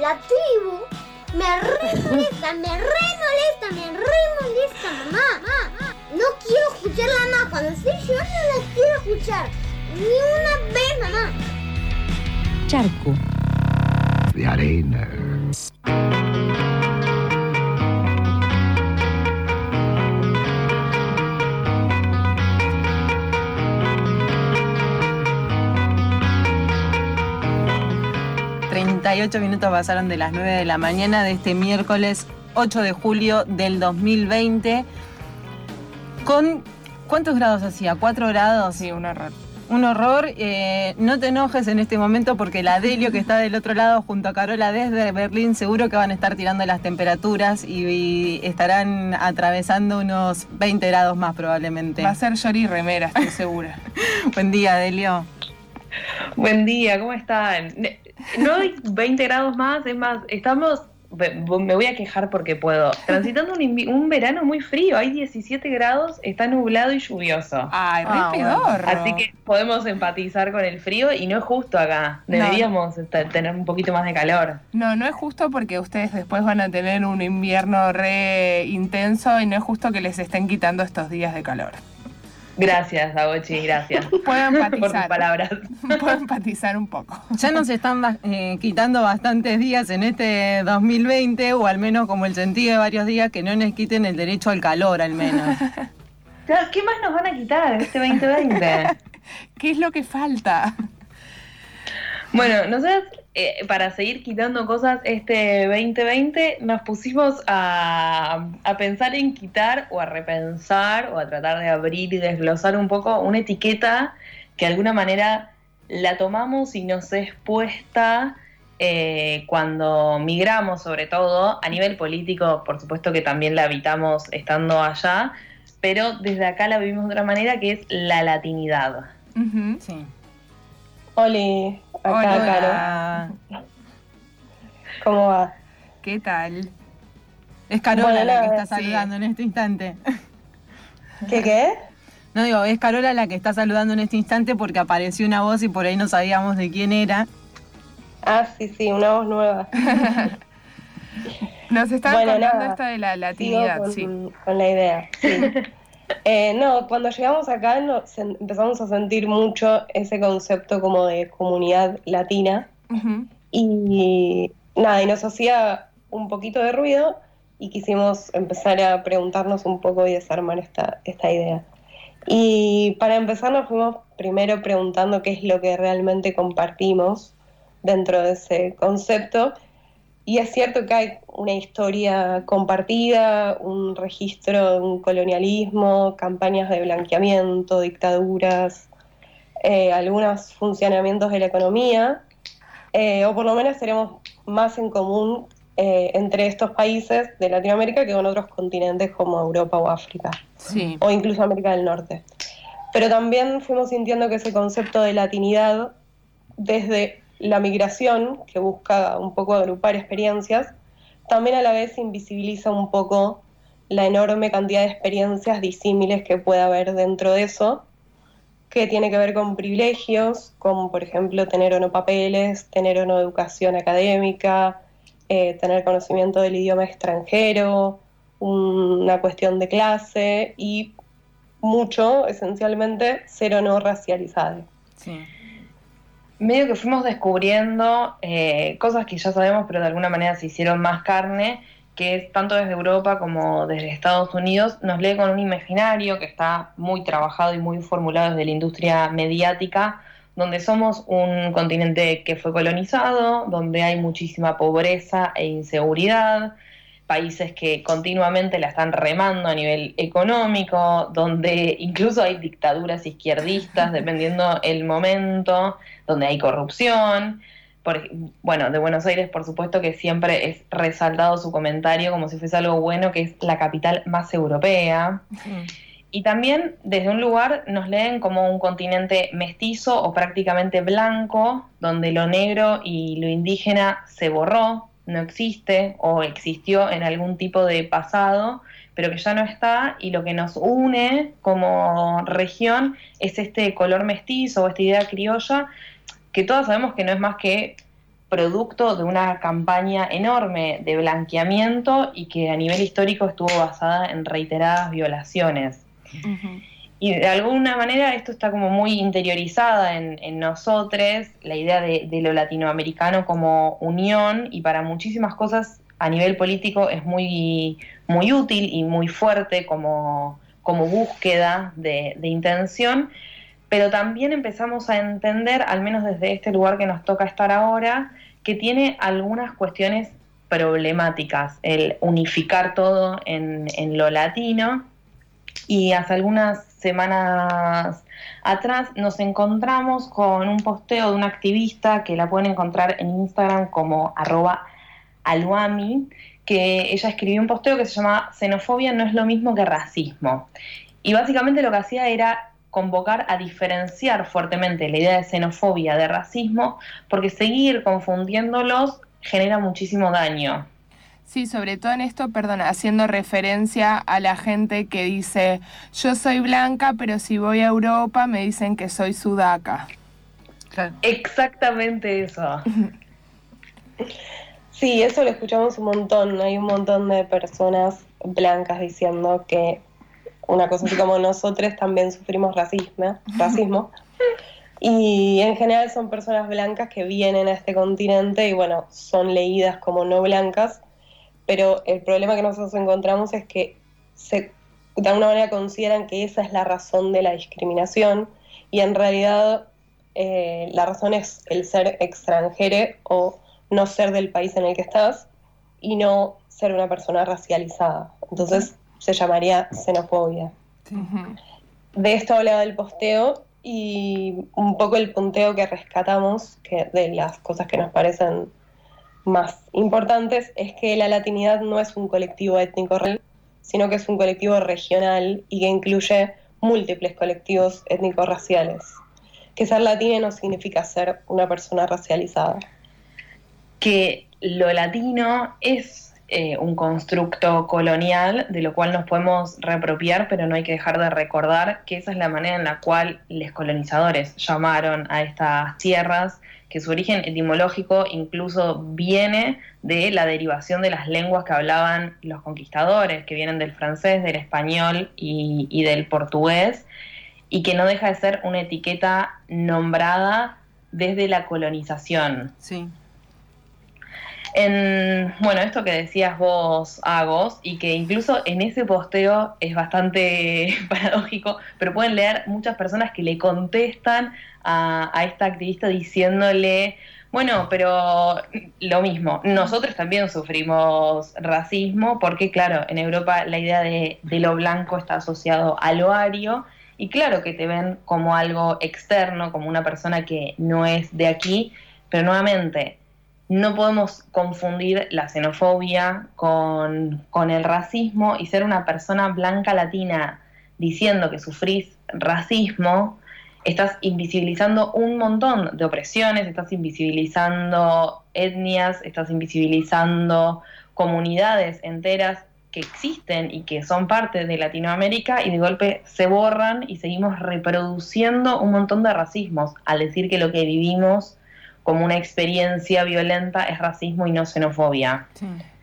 la tribu me re molesta, me re molesta, me re molesta, mamá. mamá. No quiero escucharla más. Cuando estoy llorando no la quiero escuchar. Ni una vez, mamá. Charco. De arena. 38 minutos pasaron de las 9 de la mañana de este miércoles 8 de julio del 2020. Con ¿cuántos grados hacía? ¿4 grados? Sí, un horror. Un horror. eh, no te enojes en este momento porque la Delio que está del otro lado junto a Carola desde Berlín seguro que van a estar tirando las temperaturas y, y estarán atravesando unos 20 grados más probablemente. Va a ser Yori Remera, estoy segura. Buen día, Delio. Buen día, ¿cómo están? No hay 20 grados más, es más, estamos, me voy a quejar porque puedo, transitando un, invi- un verano muy frío, hay 17 grados, está nublado y lluvioso. Ay, re Ah, pedorro. Así que podemos empatizar con el frío y no es justo acá, No. deberíamos estar- tener un poquito más de calor. No, no es justo porque ustedes después van a tener un invierno re intenso y no es justo que les estén quitando estos días de calor. Gracias, Agochi, gracias Puedo por tus empatizar. palabras. Puedo empatizar un poco. Ya nos están eh, quitando bastantes días en este 2020, o al menos como el sentido de varios días, que no nos quiten el derecho al calor, al menos. ¿Qué más nos van a quitar este 2020? ¿Qué es lo que falta? Bueno, nosotros eh, para seguir quitando cosas este 2020 nos pusimos a, a pensar en quitar o a repensar o a tratar de abrir y desglosar un poco una etiqueta que de alguna manera la tomamos y nos es puesta eh, cuando migramos sobre todo a nivel político, por supuesto que también la habitamos estando allá, pero desde acá la vivimos de otra manera que es la latinidad. Sí. Oli, acá, Hola. Caro. ¿Cómo va? ¿Qué tal? Es Carola Bueno, la que está sí. saludando en este instante. ¿Qué qué? No digo, es Carola la que está saludando en este instante porque apareció una voz y por ahí no sabíamos de quién era. Ah, sí, sí, una voz nueva. Nos están Bueno, contando nada. esta de la latinidad, con, sí. con la idea. sí. Eh, no, cuando llegamos acá empezamos a sentir mucho ese concepto como de comunidad latina y nada, y nos hacía un poquito de ruido y quisimos empezar a preguntarnos un poco y desarmar esta, esta idea. Y para empezar nos fuimos primero preguntando qué es lo que realmente compartimos dentro de ese concepto. Y es cierto que hay una historia compartida, un registro de un colonialismo, campañas de blanqueamiento, dictaduras, eh, algunos funcionamientos de la economía, eh, o por lo menos tenemos más en común eh, entre estos países de Latinoamérica que con otros continentes como Europa o África Sí. o incluso América del Norte. Pero también fuimos sintiendo que ese concepto de latinidad, desde la migración, que busca un poco agrupar experiencias, también a la vez invisibiliza un poco la enorme cantidad de experiencias disímiles que puede haber dentro de eso, que tiene que ver con privilegios, como por ejemplo tener o no papeles, tener o no educación académica, eh, tener conocimiento del idioma extranjero, una cuestión de clase y mucho, esencialmente, ser o no racializado. Sí. Medio que fuimos descubriendo eh, cosas que ya sabemos, pero de alguna manera se hicieron más carne, que es tanto desde Europa como desde Estados Unidos, nos lee con un imaginario que está muy trabajado y muy formulado desde la industria mediática, donde somos un continente que fue colonizado, donde hay muchísima pobreza e inseguridad, países que continuamente la están remando a nivel económico, donde incluso hay dictaduras izquierdistas, dependiendo el momento, donde hay corrupción. Por, bueno, de Buenos Aires, por supuesto que siempre es resaltado su comentario como si fuese algo bueno, que es la capital más europea. Y también desde un lugar nos leen como un continente mestizo o prácticamente blanco, donde lo negro y lo indígena se borró, no existe o existió en algún tipo de pasado, pero que ya no está y lo que nos une como región es este color mestizo o esta idea criolla que todos sabemos que no es más que producto de una campaña enorme de blanqueamiento y que a nivel histórico estuvo basada en reiteradas violaciones. Y de alguna manera esto está como muy interiorizada en, nosotros, la idea de, lo latinoamericano como unión y para muchísimas cosas a nivel político es muy, muy útil y muy fuerte como, como búsqueda de, de intención, pero también empezamos a entender, al menos desde este lugar que nos toca estar ahora, que tiene algunas cuestiones problemáticas, el unificar todo en, lo latino. Y hace algunas semanas atrás nos encontramos con un posteo de una activista que la pueden encontrar en Instagram como arroba aluami, que ella escribió un posteo que se llama Xenofobia no es lo mismo que racismo. Y básicamente lo que hacía era convocar a diferenciar fuertemente la idea de xenofobia de racismo, porque seguir confundiéndolos genera muchísimo daño. Sí, sobre todo en esto, perdona, haciendo referencia a la gente que dice, yo soy blanca, pero si voy a Europa me dicen que soy sudaca. Exactamente eso. Sí, eso lo escuchamos un montón. Hay un montón de personas blancas diciendo que una cosa así como nosotros también sufrimos racismo, racismo. Y en general son personas blancas que vienen a este continente y bueno, son leídas como no blancas, pero el problema que nosotros encontramos es que se, de alguna manera consideran que esa es la razón de la discriminación y en realidad eh, la razón es el ser extranjero o no ser del país en el que estás y no ser una persona racializada. Entonces, se llamaría xenofobia. De esto hablaba el posteo y un poco el punteo que rescatamos, que de las cosas que nos parecen más importantes, es que la latinidad no es un colectivo étnico real, sino que es un colectivo regional y que incluye múltiples colectivos étnicos raciales. Que ser latino no significa ser una persona racializada. Que lo latino es eh, un constructo colonial de lo cual nos podemos reapropiar, pero no hay que dejar de recordar que esa es la manera en la cual los colonizadores llamaron a estas tierras, que su origen etimológico incluso viene de la derivación de las lenguas que hablaban los conquistadores, que vienen del francés, del español y, y del portugués, y que no deja de ser una etiqueta nombrada desde la colonización. Sí en, bueno, esto que decías vos, Agos, y que incluso en ese posteo es bastante paradójico, pero pueden leer muchas personas que le contestan a, esta activista diciéndole, bueno, pero lo mismo, nosotros también sufrimos racismo porque, claro, en Europa la idea de, de, lo blanco está asociado a lo ario y claro que te ven como algo externo, como una persona que no es de aquí, pero nuevamente no podemos confundir la xenofobia con, el racismo y ser una persona blanca latina diciendo que sufrís racismo, estás invisibilizando un montón de opresiones, estás invisibilizando etnias, estás invisibilizando comunidades enteras que existen y que son parte de Latinoamérica y de golpe se borran y seguimos reproduciendo un montón de racismos al decir que lo que vivimos como una experiencia violenta es racismo y no xenofobia.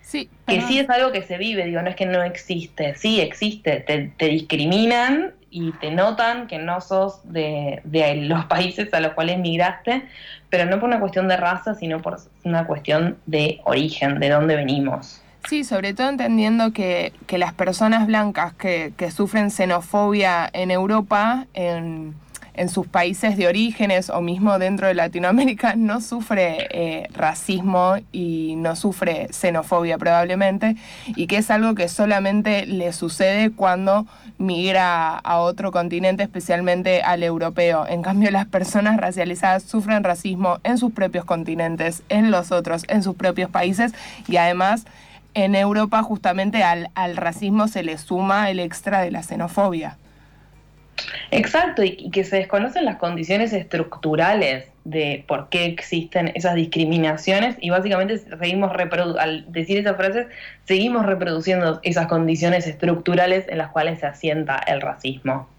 Sí. que sí es algo que se vive, digo, no es que no existe, sí existe, te, discriminan y te notan que no sos de, los países a los cuales migraste, pero no por una cuestión de raza, sino por una cuestión de origen, de dónde venimos. Sí, sobre todo entendiendo que, que las personas blancas que, sufren xenofobia en Europa, en en sus países de orígenes o mismo dentro de Latinoamérica no sufre eh, racismo y no sufre xenofobia probablemente y que es algo que solamente le sucede cuando migra a otro continente, especialmente al europeo. En cambio, las personas racializadas sufren racismo en sus propios continentes, en los otros, en sus propios países y además en Europa justamente al, al racismo se le suma el extra de la xenofobia. Exacto, y, que se desconocen las condiciones estructurales de por qué existen esas discriminaciones y básicamente seguimos al decir esas frases, seguimos reproduciendo esas condiciones estructurales en las cuales se asienta el racismo.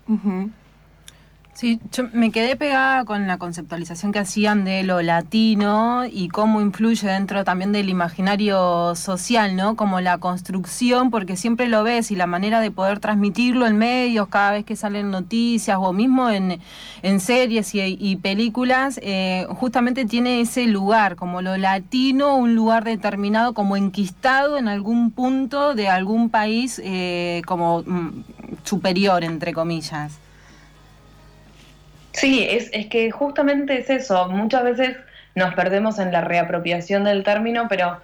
Sí, yo me quedé pegada con la conceptualización que hacían de lo latino y cómo influye dentro también del imaginario social, ¿no? Como la construcción, porque siempre lo ves y la manera de poder transmitirlo en medios cada vez que salen noticias o mismo en, en series y, películas, eh, justamente tiene ese lugar, como lo latino, un lugar determinado, como enquistado en algún punto de algún país eh, como mm, superior, entre comillas. Sí, es, es que justamente es eso. Muchas veces nos perdemos en la reapropiación del término, pero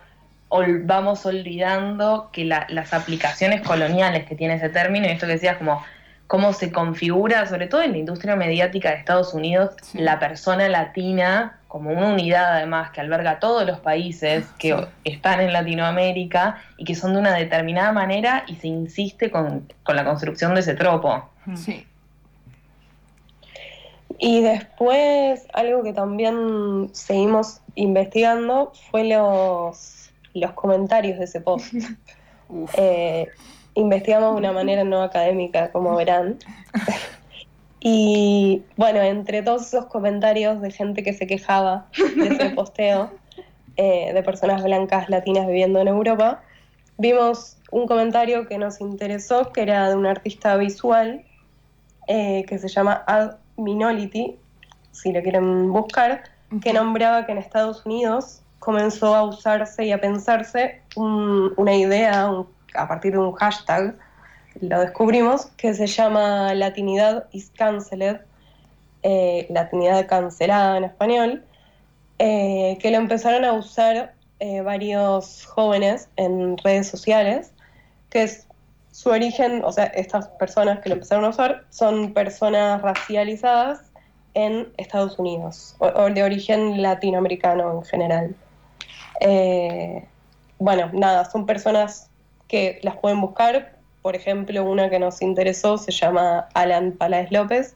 vamos olvidando que las aplicaciones coloniales que tiene ese término, y esto que decías como cómo se configura, sobre todo en la industria mediática de Estados Unidos, la persona latina como una unidad además que alberga todos los países que están en Latinoamérica y que son de una determinada manera y se insiste con, con la construcción de ese tropo. Sí. Y después, algo que también seguimos investigando fue los, los comentarios de ese post. Eh, investigamos de una manera no académica, como verán. y bueno, entre todos esos comentarios de gente que se quejaba de ese posteo, eh, de personas blancas latinas viviendo en Europa, vimos un comentario que nos interesó, que era de un artista visual eh, que se llama Ad Minority, si lo quieren buscar, que nombraba que en Estados Unidos comenzó a usarse y a pensarse una idea a partir de un hashtag, lo descubrimos, que se llama Latinidad is Cancelled, eh, Latinidad cancelada en español, eh, que lo empezaron a usar eh, varios jóvenes en redes sociales, que es su origen, o sea, estas personas que lo empezaron a usar son personas racializadas en Estados Unidos, o, de origen latinoamericano en general. Eh, bueno, nada, son personas que las pueden buscar. Por ejemplo, una que nos interesó se llama Alan Paláez López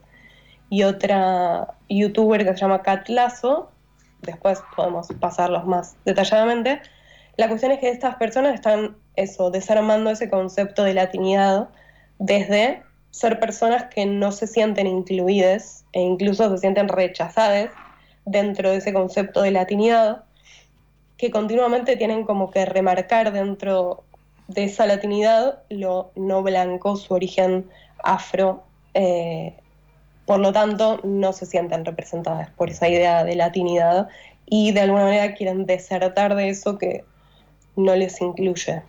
y otra youtuber que se llama Cat Lazo. Después podemos pasarlos más detalladamente. La cuestión es que estas personas están eso, desarmando ese concepto de latinidad desde ser personas que no se sienten incluidas e incluso se sienten rechazadas dentro de ese concepto de latinidad, que continuamente tienen como que remarcar dentro de esa latinidad lo no blanco, su origen afro, eh, por lo tanto no se sienten representadas por esa idea de latinidad y de alguna manera quieren desertar de eso que no les incluye.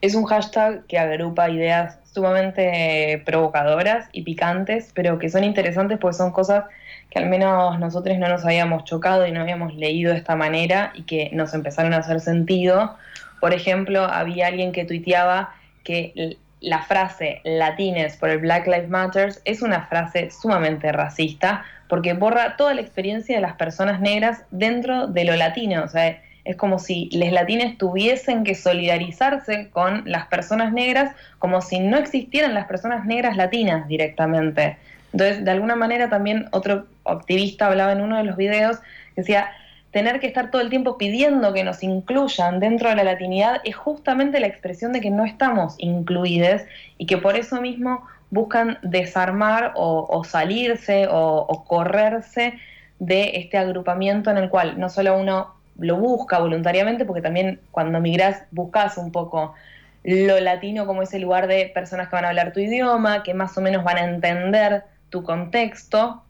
Es un hashtag que agrupa ideas sumamente provocadoras y picantes, pero que son interesantes porque son cosas que al menos nosotros no nos habíamos chocado y no habíamos leído de esta manera y que nos empezaron a hacer sentido. Por ejemplo, había alguien que tuiteaba que la frase latines por el Black Lives Matter es una frase sumamente racista porque borra toda la experiencia de las personas negras dentro de lo latino. O sea, es como si les latines tuviesen que solidarizarse con las personas negras como si no existieran las personas negras latinas directamente. Entonces, de alguna manera también otro activista hablaba en uno de los videos, decía, tener que estar todo el tiempo pidiendo que nos incluyan dentro de la latinidad es justamente la expresión de que no estamos incluidos y que por eso mismo buscan desarmar o, salirse o, o correrse de este agrupamiento en el cual no solo uno lo busca voluntariamente, porque también cuando migras buscas un poco lo latino como ese lugar de personas que van a hablar tu idioma, que más o menos van a entender tu contexto,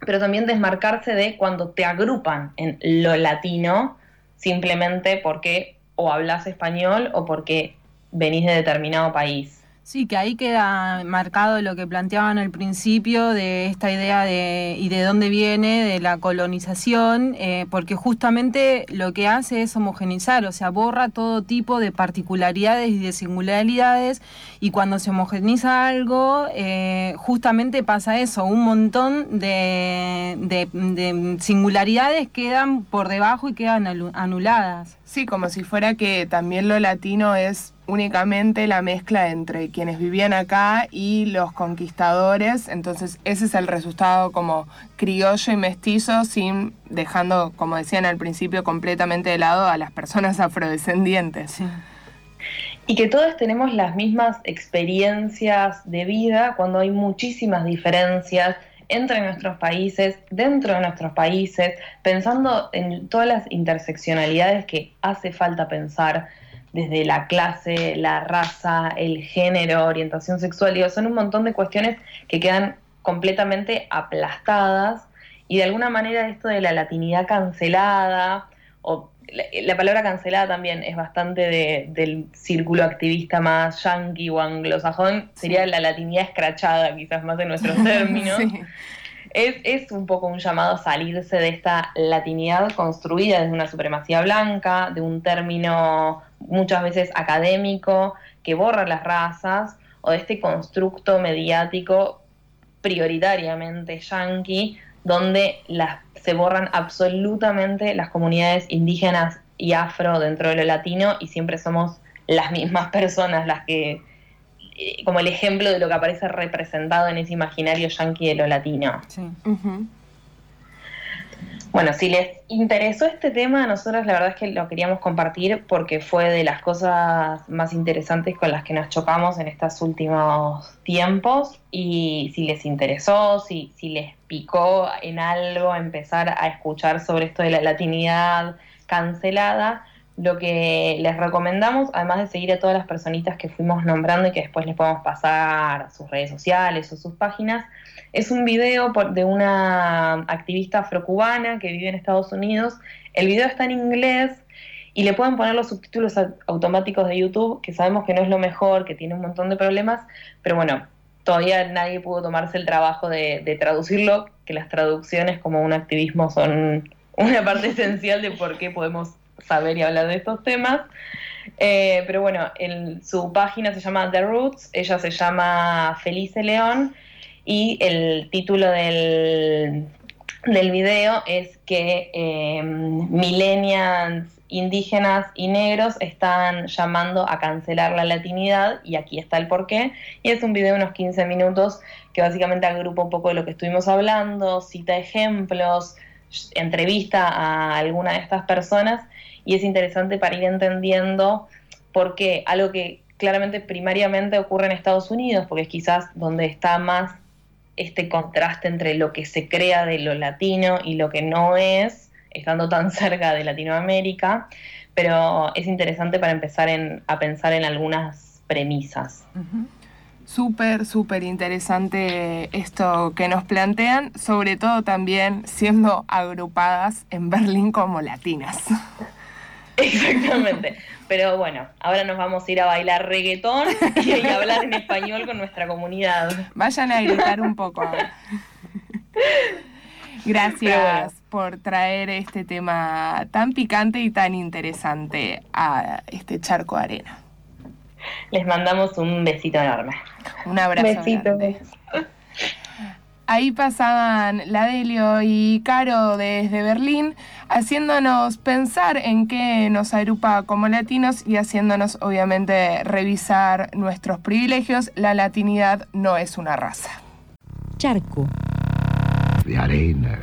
pero también desmarcarse de cuando te agrupan en lo latino simplemente porque o hablas español o porque venís de determinado país. Sí, que ahí queda marcado lo que planteaban al principio de esta idea de y de dónde viene, de la colonización, eh, porque justamente lo que hace es homogenizar, o sea, borra todo tipo de particularidades y de singularidades, y cuando se homogeniza algo, eh, justamente pasa eso, un montón de, de singularidades quedan por debajo y quedan anuladas. Sí, como si fuera que también lo latino es únicamente la mezcla entre quienes vivían acá y los conquistadores, entonces ese es el resultado como criollo y mestizo, sin dejando, como decían al principio, completamente de lado a las personas afrodescendientes. Y que todos tenemos las mismas experiencias de vida cuando hay muchísimas diferencias entre nuestros países, dentro de nuestros países, pensando en todas las interseccionalidades que hace falta pensar desde la clase, la raza, el género, orientación sexual, digo, son un montón de cuestiones que quedan completamente aplastadas y de alguna manera esto de la latinidad cancelada, o la, palabra cancelada también es bastante del círculo activista más yankee o anglosajón, sería la latinidad escrachada quizás más en nuestros términos. Es, es, un poco un llamado a salirse de esta latinidad construida desde una supremacía blanca, de un término muchas veces académico que borra las razas, o de este constructo mediático prioritariamente yanqui, donde las, se borran absolutamente las comunidades indígenas y afro dentro de lo latino y siempre somos las mismas personas las que, eh, como el ejemplo de lo que aparece representado en ese imaginario yanqui de lo latino. Sí. Bueno, si les interesó este tema, nosotros la verdad es que lo queríamos compartir porque fue de las cosas más interesantes con las que nos chocamos en estos últimos tiempos. Y si les interesó, si, si les picó en algo empezar a escuchar sobre esto de la latinidad cancelada, lo que les recomendamos, además de seguir a todas las personitas que fuimos nombrando y que después les podemos pasar sus redes sociales o sus páginas, es un video de una activista afrocubana que vive en Estados Unidos. El video está en inglés y le pueden poner los subtítulos automáticos de YouTube, que sabemos que no es lo mejor, que tiene un montón de problemas, pero bueno, todavía nadie pudo tomarse el trabajo de, traducirlo, que las traducciones como un activismo son una parte esencial de por qué podemos saber y hablar de estos temas. Eh, pero bueno, en, su página se llama The Roots, ella se llama Felice León y el título del, del video es que eh, millennials indígenas y negros están llamando a cancelar la latinidad y aquí está el porqué. Y es un video de unos 15 minutos que básicamente agrupa un poco de lo que estuvimos hablando, cita ejemplos, entrevista a alguna de estas personas y es interesante para ir entendiendo por qué algo que claramente primariamente ocurre en Estados Unidos, porque es quizás donde está más este contraste entre lo que se crea de lo latino y lo que no es, estando tan cerca de Latinoamérica, pero es interesante para empezar a pensar en algunas premisas. Súper, súper interesante esto que nos plantean, sobre todo también siendo agrupadas en Berlín como latinas. Exactamente. Pero bueno, ahora nos vamos a ir a bailar reggaetón y a hablar en español con nuestra comunidad. Vayan a gritar un poco Gracias por traer este tema tan picante y tan interesante a este charco de arena. Les mandamos un besito enorme. Un abrazo. Besito. Ahí pasaban la Delio y Caro desde Berlín, haciéndonos pensar en qué nos agrupa como latinos y haciéndonos obviamente revisar nuestros privilegios. La latinidad no es una raza. Charco. The arena.